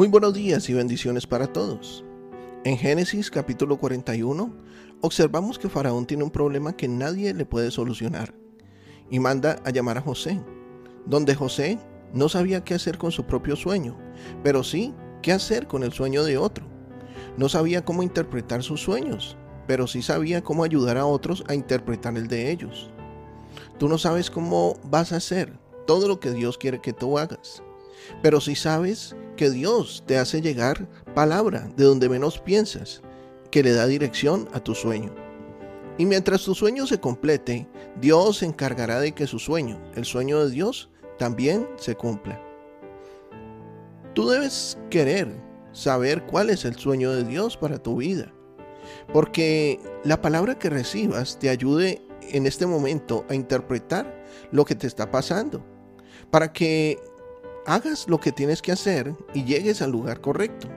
Muy buenos días y bendiciones para todos. En Génesis capítulo 41 observamos que Faraón tiene un problema que nadie le puede solucionar y manda a llamar a José, donde José no sabía qué hacer con su propio sueño, pero sí qué hacer con el sueño de otro. No sabía cómo interpretar sus sueños, pero sí sabía cómo ayudar a otros a interpretar el de ellos. Tú no sabes cómo vas a hacer todo lo que Dios quiere que tú hagas, pero sí sabes que Dios te hace llegar palabra de donde menos piensas, que le da dirección a tu sueño. Y mientras tu sueño se complete, Dios se encargará de que su sueño, el sueño de Dios, también se cumpla. Tú debes querer saber cuál es el sueño de Dios para tu vida, porque la palabra que recibas te ayude en este momento a interpretar lo que te está pasando, para que hagas lo que tienes que hacer y llegues al lugar correcto.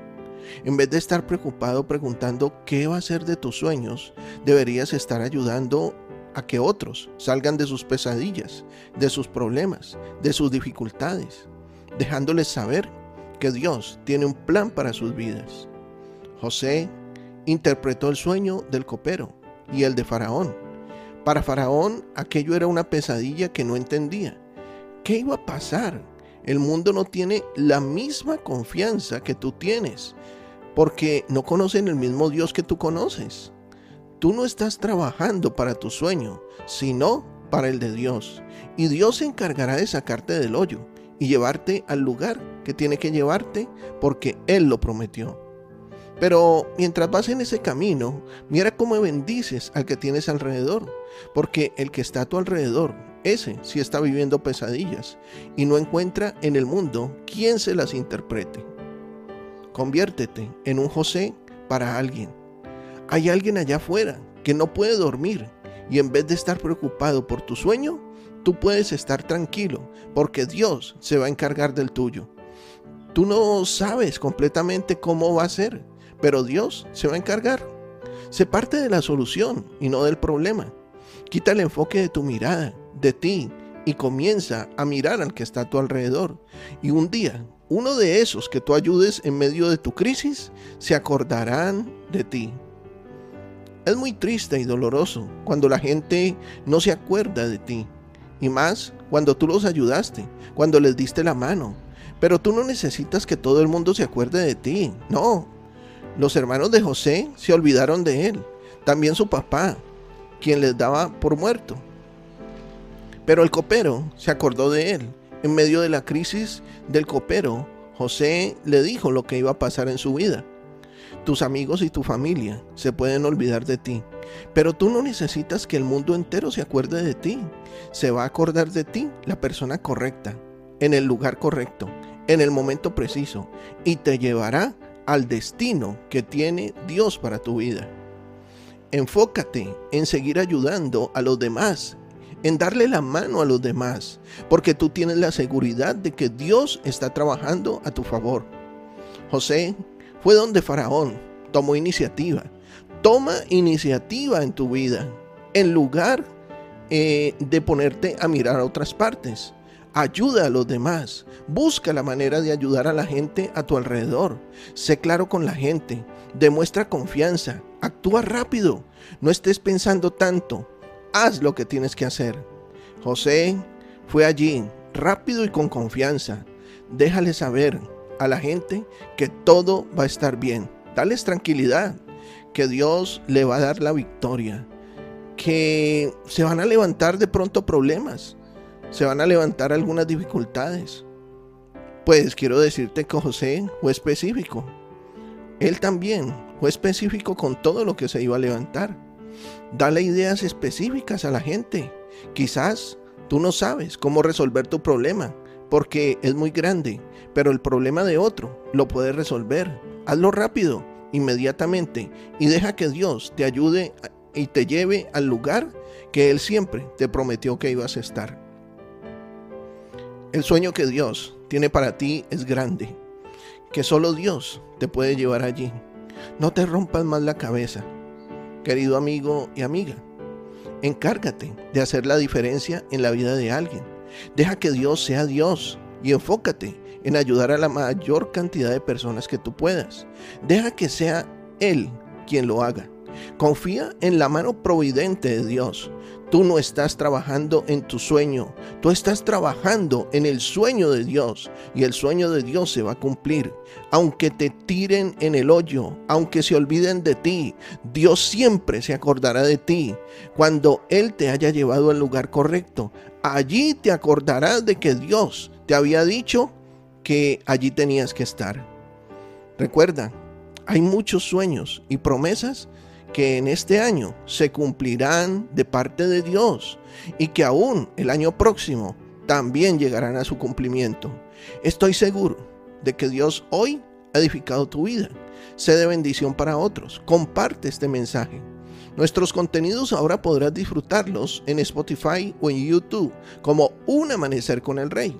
En vez de estar preocupado preguntando qué va a ser de tus sueños, deberías estar ayudando a que otros salgan de sus pesadillas, de sus problemas, de sus dificultades, dejándoles saber que Dios tiene un plan para sus vidas. José interpretó el sueño del copero y el de Faraón. Para Faraón aquello era una pesadilla que no entendía. ¿Qué iba a pasar? El mundo no tiene la misma confianza que tú tienes, porque no conocen el mismo Dios que tú conoces. Tú no estás trabajando para tu sueño, sino para el de Dios. Y Dios se encargará de sacarte del hoyo y llevarte al lugar que tiene que llevarte porque Él lo prometió. Pero mientras vas en ese camino, mira cómo bendices al que tienes alrededor, porque el que está a tu alrededor, ese sí está viviendo pesadillas y no encuentra en el mundo quien se las interprete. Conviértete en un José para alguien. Hay alguien allá afuera que no puede dormir y en vez de estar preocupado por tu sueño, tú puedes estar tranquilo porque Dios se va a encargar del tuyo. Tú no sabes completamente cómo va a ser, pero Dios se va a encargar. Se parte de la solución y no del problema. Quita el enfoque de tu mirada, de ti, y comienza a mirar al que está a tu alrededor. Y un día, uno de esos que tú ayudes en medio de tu crisis, se acordarán de ti. Es muy triste y doloroso cuando la gente no se acuerda de ti. Y más cuando tú los ayudaste, cuando les diste la mano. Pero tú no necesitas que todo el mundo se acuerde de ti. No. Los hermanos de José se olvidaron de él. También su papá, quien les daba por muerto. Pero el copero se acordó de él. En medio de la crisis del copero, José le dijo lo que iba a pasar en su vida. Tus amigos y tu familia se pueden olvidar de ti, pero tú no necesitas que el mundo entero se acuerde de ti. Se va a acordar de ti la persona correcta, en el lugar correcto, en el momento preciso, y te llevará al destino que tiene Dios para tu vida. Enfócate en seguir ayudando a los demás, en darle la mano a los demás, porque tú tienes la seguridad de que Dios está trabajando a tu favor. José fue donde Faraón tomó iniciativa. Toma iniciativa en tu vida, en lugar eh, de ponerte a mirar a otras partes. Ayuda a los demás. Busca la manera de ayudar a la gente a tu alrededor. Sé claro con la gente. Demuestra confianza. Actúa rápido. No estés pensando tanto. Haz lo que tienes que hacer. José fue allí, rápido y con confianza. Déjale saber a la gente que todo va a estar bien. Dales tranquilidad, que Dios le va a dar la victoria. Que se van a levantar de pronto problemas se van a levantar algunas dificultades. Pues quiero decirte que José fue específico. Él también fue específico con todo lo que se iba a levantar. Dale ideas específicas a la gente. Quizás tú no sabes cómo resolver tu problema, porque es muy grande, pero el problema de otro lo puedes resolver. Hazlo rápido, inmediatamente, y deja que Dios te ayude y te lleve al lugar que Él siempre te prometió que ibas a estar. El sueño que Dios tiene para ti es grande, que solo Dios te puede llevar allí. No te rompas más la cabeza, querido amigo y amiga. Encárgate de hacer la diferencia en la vida de alguien. Deja que Dios sea Dios y enfócate en ayudar a la mayor cantidad de personas que tú puedas. Deja que sea Él quien lo haga. Confía en la mano providente de Dios. Tú no estás trabajando en tu sueño, tú estás trabajando en el sueño de Dios y el sueño de Dios se va a cumplir. Aunque te tiren en el hoyo, aunque se olviden de ti, Dios siempre se acordará de ti. Cuando Él te haya llevado al lugar correcto, allí te acordarás de que Dios te había dicho que allí tenías que estar. Recuerda, hay muchos sueños y promesas que en este año se cumplirán de parte de Dios y que aún el año próximo también llegarán a su cumplimiento. Estoy seguro de que Dios hoy ha edificado tu vida. Sé de bendición para otros. Comparte este mensaje. Nuestros contenidos ahora podrás disfrutarlos en Spotify o en YouTube como Un Amanecer con el Rey.